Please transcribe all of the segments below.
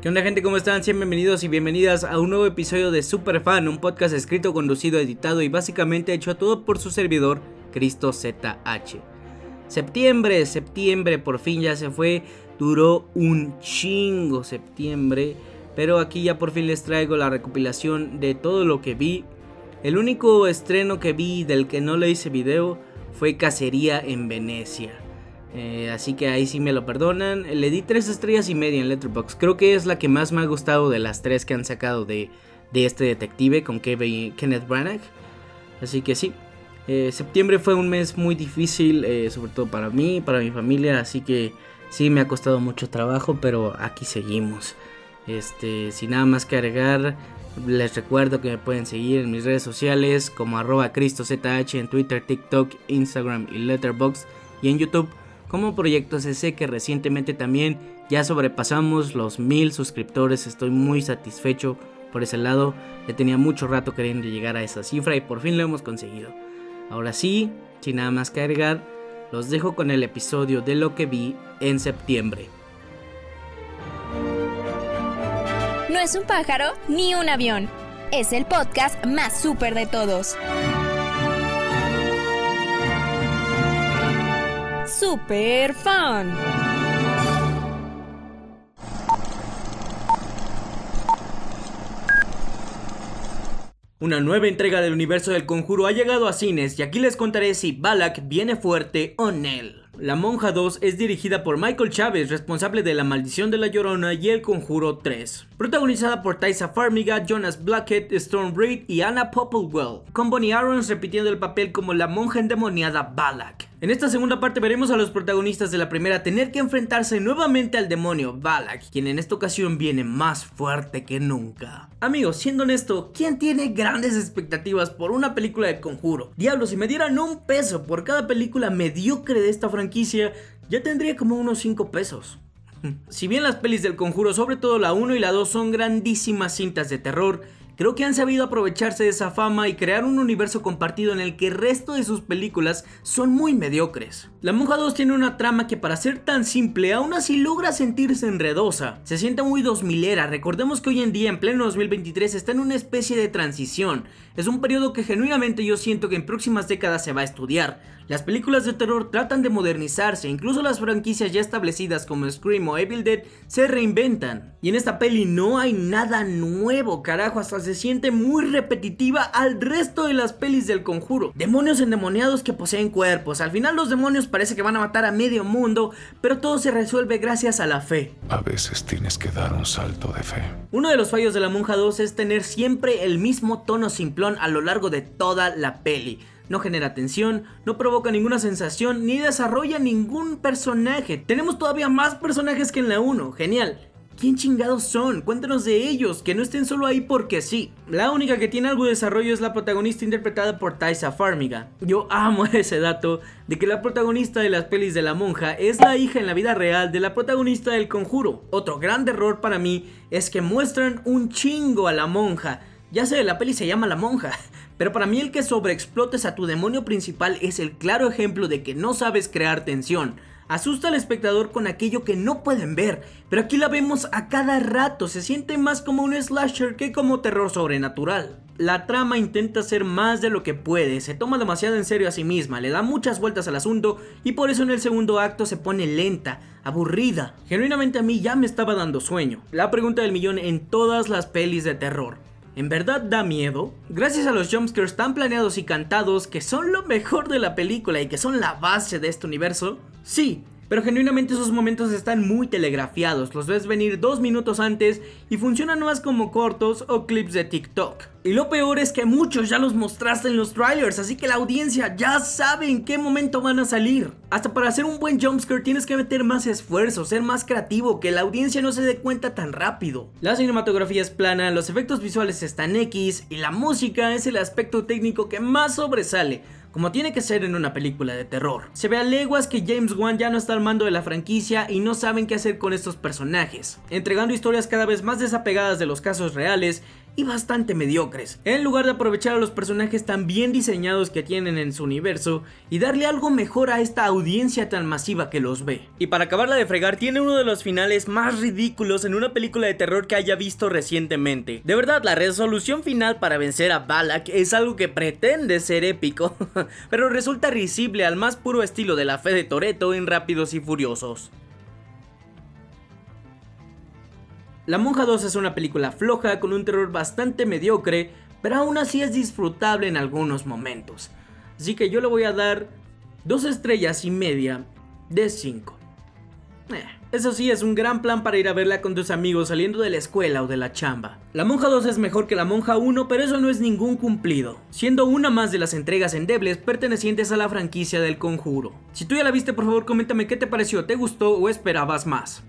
¿Qué onda gente? ¿Cómo están? Bienvenidos y bienvenidas a un nuevo episodio de Superfan, un podcast escrito, conducido, editado y básicamente hecho todo por su servidor, Cristo ZH. Septiembre, septiembre, por fin ya se fue, duró un chingo septiembre, pero aquí ya por fin les traigo la recopilación de todo lo que vi. El único estreno que vi del que no le hice video fue Cacería en Venecia. Eh, así que ahí sí me lo perdonan. Le di tres estrellas y media en Letterboxd. Creo que es la que más me ha gustado de las tres que han sacado de, este detective con Kenneth Branagh. Así que sí. Eh, septiembre fue un mes muy difícil, eh, sobre todo para mí, para mi familia. Así que sí me ha costado mucho trabajo, pero aquí seguimos. Este, sin nada más que agregar, les recuerdo que me pueden seguir en mis redes sociales como arroba cristozh en Twitter, TikTok, Instagram y Letterboxd y en YouTube como Proyecto CC que recientemente también ya sobrepasamos los mil suscriptores. Estoy muy satisfecho por ese lado. Ya tenía mucho rato queriendo llegar a esa cifra y por fin lo hemos conseguido. Ahora sí, sin nada más que agregar, los dejo con el episodio de lo que vi en septiembre. No es un pájaro ni un avión. Es el podcast más súper de todos. Super Fan. Una nueva entrega del universo del conjuro ha llegado a cines y aquí les contaré si Balak viene fuerte o Nell. La Monja 2 es dirigida por Michael Chávez, responsable de La Maldición de la Llorona y El Conjuro 3. Protagonizada por Tysa Farmiga, Jonas Blackett, Storm Reed y Anna Popplewell, con Bonnie Arons repitiendo el papel como la monja endemoniada Balak. En esta segunda parte veremos a los protagonistas de la primera tener que enfrentarse nuevamente al demonio Balak, quien en esta ocasión viene más fuerte que nunca. Amigos, siendo honesto, ¿quién tiene grandes expectativas por una película de conjuro? Diablo, si me dieran un peso por cada película mediocre de esta franquicia, ya tendría como unos 5 pesos. Si bien las pelis del conjuro, sobre todo la 1 y la 2, son grandísimas cintas de terror, Creo que han sabido aprovecharse de esa fama y crear un universo compartido en el que el resto de sus películas son muy mediocres. La Monja 2 tiene una trama que para ser tan simple aún así logra sentirse enredosa. Se siente muy 2000era, recordemos que hoy en día en pleno 2023 está en una especie de transición. Es un periodo que genuinamente yo siento que en próximas décadas se va a estudiar. Las películas de terror tratan de modernizarse, incluso las franquicias ya establecidas como Scream o Evil Dead se reinventan. Y en esta peli no hay nada nuevo, carajo, hasta se siente muy repetitiva al resto de las pelis del conjuro. Demonios endemoniados que poseen cuerpos, al final los demonios parece que van a matar a medio mundo, pero todo se resuelve gracias a la fe. A veces tienes que dar un salto de fe. Uno de los fallos de la monja 2 es tener siempre el mismo tono simplón a lo largo de toda la peli no genera tensión, no provoca ninguna sensación ni desarrolla ningún personaje. Tenemos todavía más personajes que en la 1, genial. ¿Quién chingados son? Cuéntanos de ellos, que no estén solo ahí porque sí. La única que tiene algo de desarrollo es la protagonista interpretada por Tysa Farmiga. Yo amo ese dato de que la protagonista de las pelis de la monja es la hija en la vida real de la protagonista del conjuro. Otro gran error para mí es que muestran un chingo a la monja. Ya sé, la peli se llama La Monja, pero para mí el que sobreexplotes a tu demonio principal es el claro ejemplo de que no sabes crear tensión. Asusta al espectador con aquello que no pueden ver, pero aquí la vemos a cada rato, se siente más como un slasher que como terror sobrenatural. La trama intenta ser más de lo que puede, se toma demasiado en serio a sí misma, le da muchas vueltas al asunto y por eso en el segundo acto se pone lenta, aburrida. Genuinamente a mí ya me estaba dando sueño. La pregunta del millón en todas las pelis de terror. ¿En verdad da miedo? Gracias a los jumpscares tan planeados y cantados que son lo mejor de la película y que son la base de este universo, sí, pero genuinamente esos momentos están muy telegrafiados, los ves venir dos minutos antes y funcionan más como cortos o clips de TikTok. Y lo peor es que muchos ya los mostraste en los trailers, así que la audiencia ya sabe en qué momento van a salir. Hasta para hacer un buen jumpscare tienes que meter más esfuerzo, ser más creativo, que la audiencia no se dé cuenta tan rápido. La cinematografía es plana, los efectos visuales están X y la música es el aspecto técnico que más sobresale como tiene que ser en una película de terror. Se ve a leguas que James Wan ya no está al mando de la franquicia y no saben qué hacer con estos personajes, entregando historias cada vez más desapegadas de los casos reales y bastante mediocres, en lugar de aprovechar a los personajes tan bien diseñados que tienen en su universo y darle algo mejor a esta audiencia tan masiva que los ve. Y para acabarla de fregar, tiene uno de los finales más ridículos en una película de terror que haya visto recientemente. De verdad, la resolución final para vencer a Balak es algo que pretende ser épico, pero resulta risible al más puro estilo de la fe de Toreto en Rápidos y Furiosos. La Monja 2 es una película floja con un terror bastante mediocre, pero aún así es disfrutable en algunos momentos. Así que yo le voy a dar 2 estrellas y media de 5. Eh, eso sí, es un gran plan para ir a verla con tus amigos saliendo de la escuela o de la chamba. La Monja 2 es mejor que la Monja 1, pero eso no es ningún cumplido, siendo una más de las entregas endebles pertenecientes a la franquicia del conjuro. Si tú ya la viste, por favor coméntame qué te pareció, ¿te gustó o esperabas más?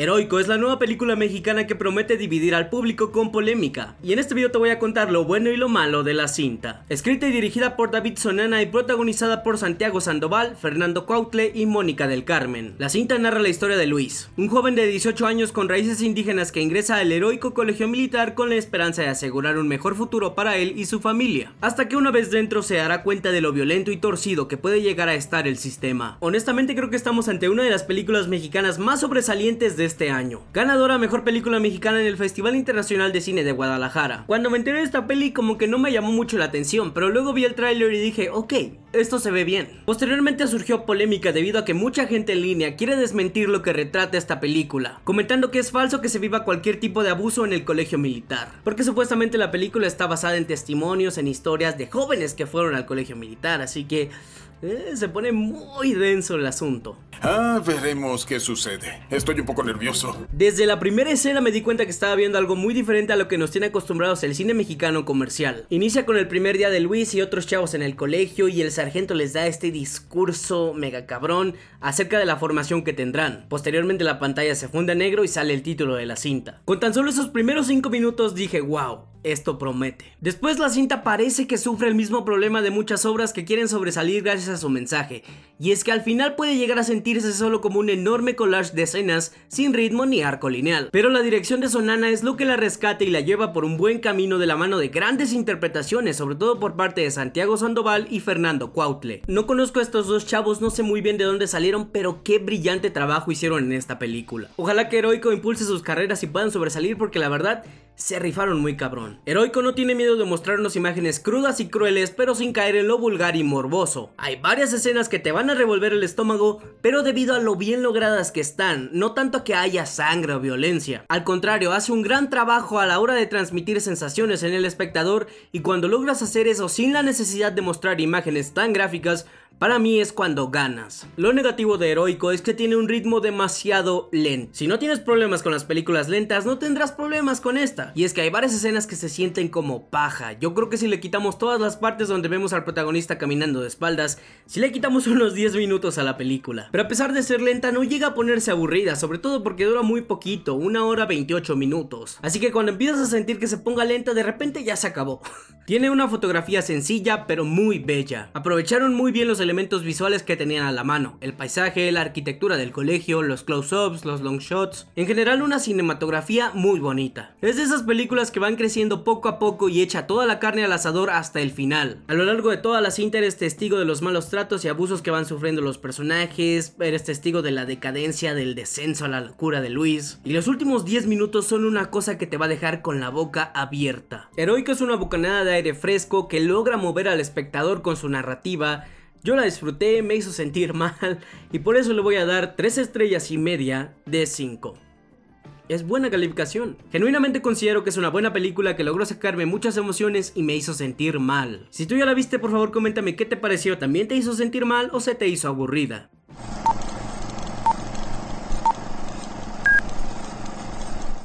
Heroico es la nueva película mexicana que promete dividir al público con polémica, y en este video te voy a contar lo bueno y lo malo de la cinta. Escrita y dirigida por David Sonana y protagonizada por Santiago Sandoval, Fernando Cuautle y Mónica del Carmen. La cinta narra la historia de Luis, un joven de 18 años con raíces indígenas que ingresa al heroico colegio militar con la esperanza de asegurar un mejor futuro para él y su familia, hasta que una vez dentro se dará cuenta de lo violento y torcido que puede llegar a estar el sistema. Honestamente creo que estamos ante una de las películas mexicanas más sobresalientes de este año. Ganadora Mejor Película Mexicana en el Festival Internacional de Cine de Guadalajara. Cuando me enteré de esta peli como que no me llamó mucho la atención, pero luego vi el tráiler y dije, ok, esto se ve bien. Posteriormente surgió polémica debido a que mucha gente en línea quiere desmentir lo que retrata esta película, comentando que es falso que se viva cualquier tipo de abuso en el colegio militar, porque supuestamente la película está basada en testimonios, en historias de jóvenes que fueron al colegio militar, así que eh, se pone muy denso el asunto. Ah, veremos qué sucede. Estoy un poco nervioso. Desde la primera escena me di cuenta que estaba viendo algo muy diferente a lo que nos tiene acostumbrados el cine mexicano comercial. Inicia con el primer día de Luis y otros chavos en el colegio y el sargento les da este discurso mega cabrón acerca de la formación que tendrán. Posteriormente la pantalla se funde a negro y sale el título de la cinta. Con tan solo esos primeros 5 minutos dije, wow, esto promete. Después la cinta parece que sufre el mismo problema de muchas obras que quieren sobresalir gracias a su mensaje, y es que al final puede llegar a sentirse solo como un enorme collage de escenas sin ritmo ni arco lineal. Pero la dirección de Sonana es lo que la rescata y la lleva por un buen camino de la mano de grandes interpretaciones, sobre todo por parte de Santiago Sandoval y Fernando Cuautle. No conozco a estos dos chavos, no sé muy bien de dónde salieron, pero qué brillante trabajo hicieron en esta película. Ojalá que Heroico impulse sus carreras y puedan sobresalir porque la verdad se rifaron muy cabrón. Heroico no tiene miedo de mostrarnos imágenes crudas y crueles, pero sin caer en lo vulgar y morboso. Hay varias escenas que te van a revolver el estómago, pero debido a lo bien logradas que están, no tanto que haya sangre o violencia. Al contrario, hace un gran trabajo a la hora de transmitir sensaciones en el espectador y cuando logras hacer eso sin la necesidad de mostrar imágenes tan gráficas, para mí es cuando ganas. Lo negativo de Heroico es que tiene un ritmo demasiado lento. Si no tienes problemas con las películas lentas, no tendrás problemas con esta. Y es que hay varias escenas que se sienten como paja. Yo creo que si le quitamos todas las partes donde vemos al protagonista caminando de espaldas, si le quitamos unos 10 minutos a la película. Pero a pesar de ser lenta, no llega a ponerse aburrida, sobre todo porque dura muy poquito, una hora 28 minutos. Así que cuando empiezas a sentir que se ponga lenta, de repente ya se acabó. Tiene una fotografía sencilla, pero muy bella. Aprovecharon muy bien los elementos elementos visuales que tenían a la mano, el paisaje, la arquitectura del colegio, los close-ups, los long shots, en general una cinematografía muy bonita. Es de esas películas que van creciendo poco a poco y echa toda la carne al asador hasta el final. A lo largo de toda la cinta eres testigo de los malos tratos y abusos que van sufriendo los personajes, eres testigo de la decadencia, del descenso a la locura de Luis, y los últimos 10 minutos son una cosa que te va a dejar con la boca abierta. Heroico es una bocanada de aire fresco que logra mover al espectador con su narrativa, yo la disfruté, me hizo sentir mal y por eso le voy a dar 3 estrellas y media de 5. Es buena calificación. Genuinamente considero que es una buena película que logró sacarme muchas emociones y me hizo sentir mal. Si tú ya la viste, por favor coméntame qué te pareció. ¿También te hizo sentir mal o se te hizo aburrida?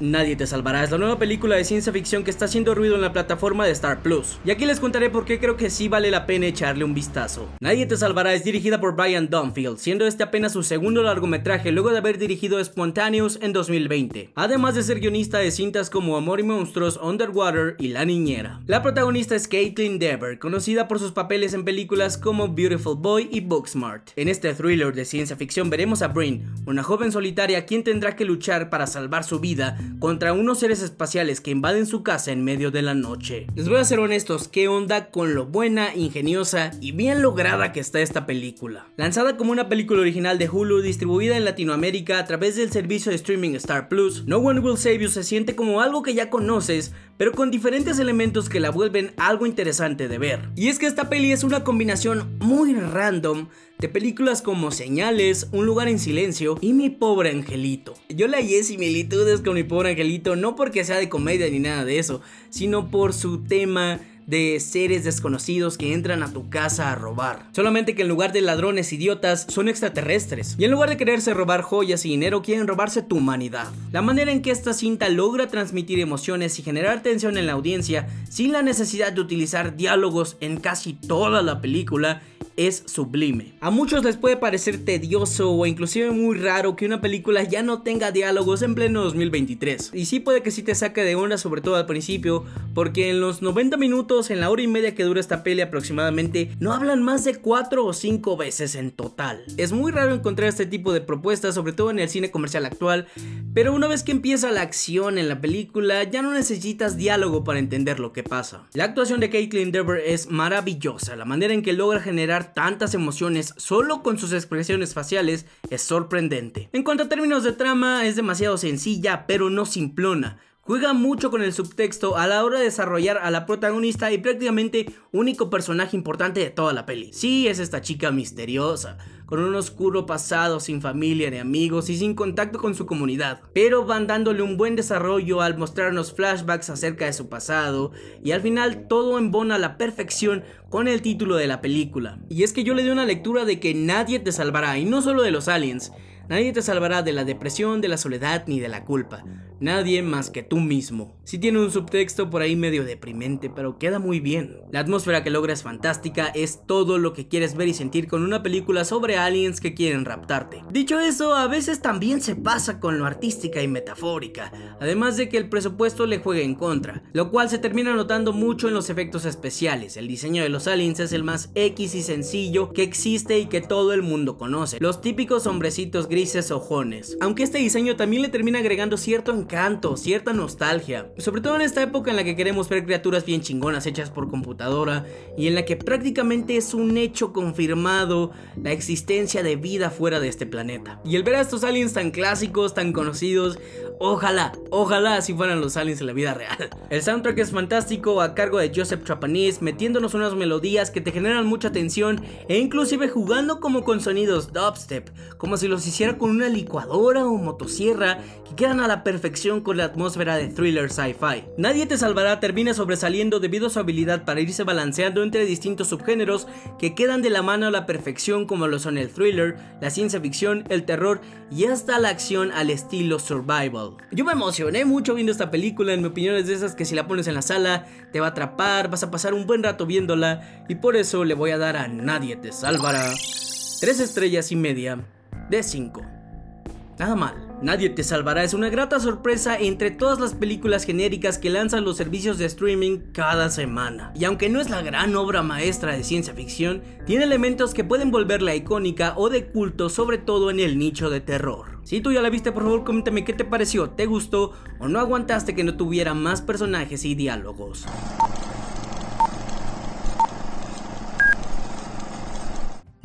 Nadie te salvará es la nueva película de ciencia ficción que está haciendo ruido en la plataforma de Star Plus. Y aquí les contaré por qué creo que sí vale la pena echarle un vistazo. Nadie te salvará es dirigida por Brian Dunfield, siendo este apenas su segundo largometraje luego de haber dirigido Spontaneous en 2020. Además de ser guionista de cintas como Amor y Monstruos, Underwater y La Niñera. La protagonista es Caitlin Dever, conocida por sus papeles en películas como Beautiful Boy y Booksmart. En este thriller de ciencia ficción veremos a Brin, una joven solitaria quien tendrá que luchar para salvar su vida contra unos seres espaciales que invaden su casa en medio de la noche. Les voy a ser honestos, ¿qué onda con lo buena, ingeniosa y bien lograda que está esta película? Lanzada como una película original de Hulu distribuida en Latinoamérica a través del servicio de streaming Star Plus, No One Will Save You se siente como algo que ya conoces, pero con diferentes elementos que la vuelven algo interesante de ver. Y es que esta peli es una combinación muy random de películas como Señales, Un lugar en silencio y Mi pobre angelito. Yo le hallé similitudes con Mi pobre angelito no porque sea de comedia ni nada de eso, sino por su tema de seres desconocidos que entran a tu casa a robar. Solamente que en lugar de ladrones idiotas son extraterrestres. Y en lugar de quererse robar joyas y dinero quieren robarse tu humanidad. La manera en que esta cinta logra transmitir emociones y generar tensión en la audiencia sin la necesidad de utilizar diálogos en casi toda la película es sublime. A muchos les puede parecer tedioso o inclusive muy raro que una película ya no tenga diálogos en pleno 2023. Y sí puede que sí te saque de onda sobre todo al principio, porque en los 90 minutos, en la hora y media que dura esta peli aproximadamente, no hablan más de 4 o 5 veces en total. Es muy raro encontrar este tipo de propuestas, sobre todo en el cine comercial actual, pero una vez que empieza la acción en la película, ya no necesitas diálogo para entender lo que pasa. La actuación de Caitlin Dever es maravillosa, la manera en que logra generar tantas emociones solo con sus expresiones faciales es sorprendente. En cuanto a términos de trama, es demasiado sencilla, pero no simplona. Juega mucho con el subtexto a la hora de desarrollar a la protagonista y prácticamente único personaje importante de toda la peli. Sí, es esta chica misteriosa, con un oscuro pasado sin familia ni amigos y sin contacto con su comunidad, pero van dándole un buen desarrollo al mostrarnos flashbacks acerca de su pasado y al final todo embona a la perfección con el título de la película. Y es que yo le di una lectura de que nadie te salvará y no solo de los aliens, Nadie te salvará de la depresión, de la soledad ni de la culpa. Nadie más que tú mismo. Si tiene un subtexto por ahí medio deprimente, pero queda muy bien. La atmósfera que logra es fantástica, es todo lo que quieres ver y sentir con una película sobre aliens que quieren raptarte. Dicho eso, a veces también se pasa con lo artística y metafórica, además de que el presupuesto le juega en contra, lo cual se termina notando mucho en los efectos especiales. El diseño de los aliens es el más X y sencillo que existe y que todo el mundo conoce. Los típicos hombrecitos grises ojones. Aunque este diseño también le termina agregando cierto encanto, cierta nostalgia. Sobre todo en esta época en la que queremos ver criaturas bien chingonas hechas por computadora y en la que prácticamente es un hecho confirmado la existencia de vida fuera de este planeta. Y el ver a estos aliens tan clásicos, tan conocidos, ojalá, ojalá así fueran los aliens en la vida real. El soundtrack es fantástico a cargo de Joseph Trapanese, metiéndonos unas melodías que te generan mucha tensión e inclusive jugando como con sonidos dubstep, como si los con una licuadora o motosierra que quedan a la perfección con la atmósfera de thriller sci-fi. Nadie te salvará termina sobresaliendo debido a su habilidad para irse balanceando entre distintos subgéneros que quedan de la mano a la perfección como lo son el thriller, la ciencia ficción, el terror y hasta la acción al estilo survival. Yo me emocioné mucho viendo esta película, en mi opinión es de esas que si la pones en la sala te va a atrapar, vas a pasar un buen rato viéndola y por eso le voy a dar a Nadie te salvará. Tres estrellas y media de 5. Nada mal. Nadie te salvará es una grata sorpresa entre todas las películas genéricas que lanzan los servicios de streaming cada semana. Y aunque no es la gran obra maestra de ciencia ficción, tiene elementos que pueden volverla icónica o de culto, sobre todo en el nicho de terror. Si tú ya la viste, por favor coméntame qué te pareció, te gustó o no aguantaste que no tuviera más personajes y diálogos.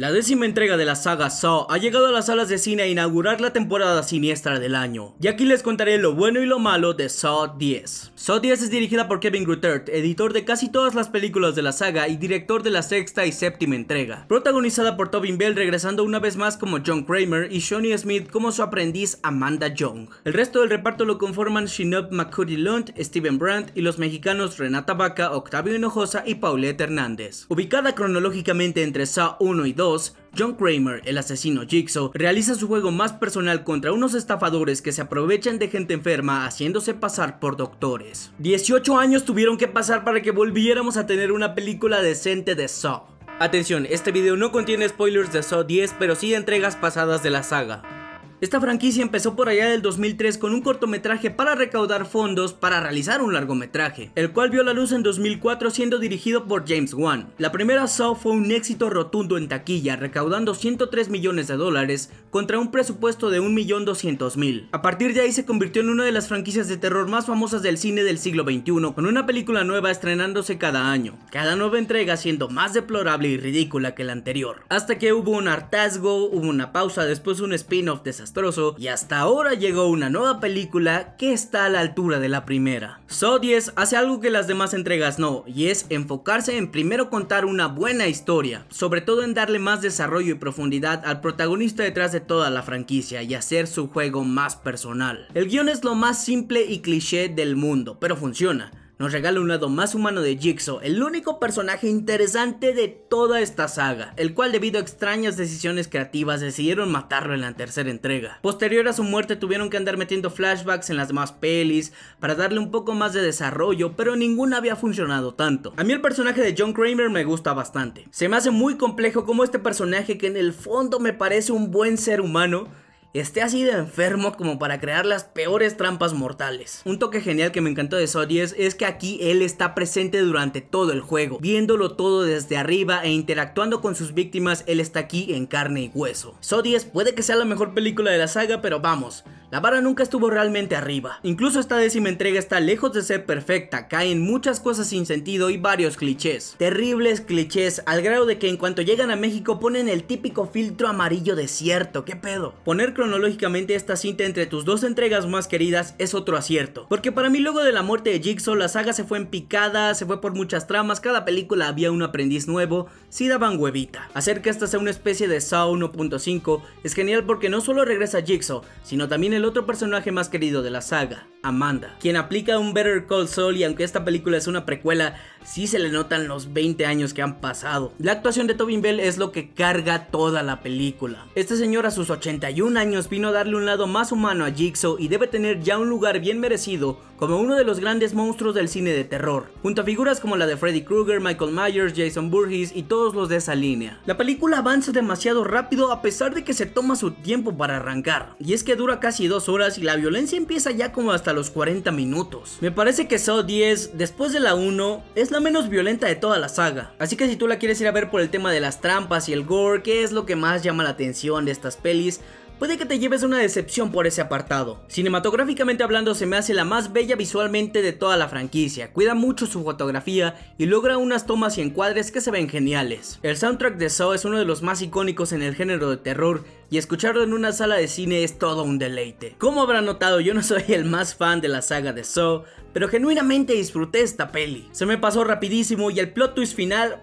La décima entrega de la saga Saw ha llegado a las salas de cine a inaugurar la temporada siniestra del año. Y aquí les contaré lo bueno y lo malo de Saw 10. Saw 10 es dirigida por Kevin Grutert, editor de casi todas las películas de la saga y director de la sexta y séptima entrega. Protagonizada por Tobin Bell regresando una vez más como John Kramer y Shawnee Smith como su aprendiz Amanda Young. El resto del reparto lo conforman Shinob McCurdy Lund, Steven Brandt y los mexicanos Renata Vaca, Octavio Hinojosa y Paulette Hernández. Ubicada cronológicamente entre Saw 1 y 2, 2, John Kramer, el asesino Jigsaw, realiza su juego más personal contra unos estafadores que se aprovechan de gente enferma haciéndose pasar por doctores. 18 años tuvieron que pasar para que volviéramos a tener una película decente de Saw. Atención, este video no contiene spoilers de Saw 10, pero sí de entregas pasadas de la saga. Esta franquicia empezó por allá del 2003 con un cortometraje para recaudar fondos para realizar un largometraje, el cual vio la luz en 2004 siendo dirigido por James Wan. La primera Saw fue un éxito rotundo en taquilla, recaudando 103 millones de dólares contra un presupuesto de 1.200.000. A partir de ahí se convirtió en una de las franquicias de terror más famosas del cine del siglo XXI, con una película nueva estrenándose cada año, cada nueva entrega siendo más deplorable y ridícula que la anterior. Hasta que hubo un hartazgo, hubo una pausa, después un spin-off desastroso y hasta ahora llegó una nueva película que está a la altura de la primera. Saw 10 hace algo que las demás entregas no, y es enfocarse en primero contar una buena historia, sobre todo en darle más desarrollo y profundidad al protagonista detrás de toda la franquicia y hacer su juego más personal. El guion es lo más simple y cliché del mundo, pero funciona nos regala un lado más humano de Jigsaw, el único personaje interesante de toda esta saga, el cual debido a extrañas decisiones creativas decidieron matarlo en la tercera entrega. Posterior a su muerte tuvieron que andar metiendo flashbacks en las demás pelis para darle un poco más de desarrollo, pero ninguna había funcionado tanto. A mí el personaje de John Kramer me gusta bastante. Se me hace muy complejo como este personaje que en el fondo me parece un buen ser humano, esté así de enfermo como para crear las peores trampas mortales. Un toque genial que me encantó de 10 es que aquí él está presente durante todo el juego, viéndolo todo desde arriba e interactuando con sus víctimas, él está aquí en carne y hueso. 10 puede que sea la mejor película de la saga, pero vamos, la vara nunca estuvo realmente arriba. Incluso esta décima entrega está lejos de ser perfecta, caen muchas cosas sin sentido y varios clichés. Terribles clichés al grado de que en cuanto llegan a México ponen el típico filtro amarillo desierto, ¿qué pedo? Poner cronológicamente esta cinta entre tus dos entregas más queridas es otro acierto. Porque para mí luego de la muerte de Jigsaw la saga se fue en picada, se fue por muchas tramas, cada película había un aprendiz nuevo, sí daban huevita. Hacer que esta sea una especie de Saw 1.5 es genial porque no solo regresa Jigsaw, sino también el otro personaje más querido de la saga, Amanda, quien aplica un Better Call Saul y aunque esta película es una precuela, sí se le notan los 20 años que han pasado. La actuación de Tobin Bell es lo que carga toda la película. Este señor a sus 81 años vino a darle un lado más humano a Jigsaw y debe tener ya un lugar bien merecido como uno de los grandes monstruos del cine de terror, junto a figuras como la de Freddy Krueger, Michael Myers, Jason Burgess y todos los de esa línea. La película avanza demasiado rápido a pesar de que se toma su tiempo para arrancar, y es que dura casi dos horas y la violencia empieza ya como hasta los 40 minutos. Me parece que Saw 10, después de la 1, es la menos violenta de toda la saga, así que si tú la quieres ir a ver por el tema de las trampas y el gore, que es lo que más llama la atención de estas pelis, puede que te lleves una decepción por ese apartado. Cinematográficamente hablando se me hace la más bella visualmente de toda la franquicia, cuida mucho su fotografía y logra unas tomas y encuadres que se ven geniales. El soundtrack de Saw es uno de los más icónicos en el género de terror y escucharlo en una sala de cine es todo un deleite. Como habrán notado, yo no soy el más fan de la saga de Saw, pero genuinamente disfruté esta peli. Se me pasó rapidísimo y el plot twist final...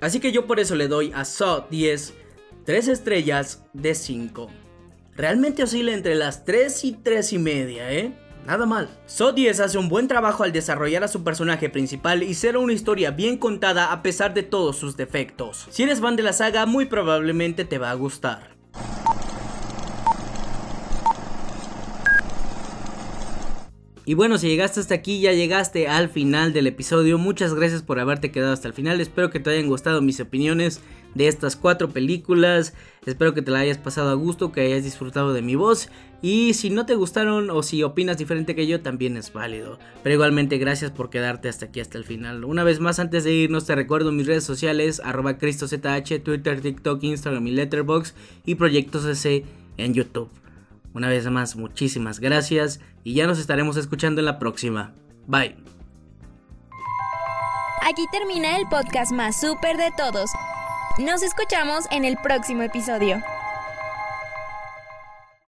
Así que yo por eso le doy a Saw 10 3 estrellas de 5 realmente oscila entre las 3 y 3 y media, ¿eh? Nada mal. So 10 hace un buen trabajo al desarrollar a su personaje principal y ser una historia bien contada a pesar de todos sus defectos. Si eres fan de la saga, muy probablemente te va a gustar. Y bueno, si llegaste hasta aquí, ya llegaste al final del episodio. Muchas gracias por haberte quedado hasta el final. Espero que te hayan gustado mis opiniones de estas cuatro películas. Espero que te la hayas pasado a gusto, que hayas disfrutado de mi voz. Y si no te gustaron o si opinas diferente que yo, también es válido. Pero igualmente gracias por quedarte hasta aquí, hasta el final. Una vez más, antes de irnos, te recuerdo mis redes sociales, arroba CristoZH, Twitter, TikTok, Instagram y Letterboxd y Proyectos S en YouTube. Una vez más, muchísimas gracias y ya nos estaremos escuchando en la próxima. Bye. Aquí termina el podcast más súper de todos. Nos escuchamos en el próximo episodio.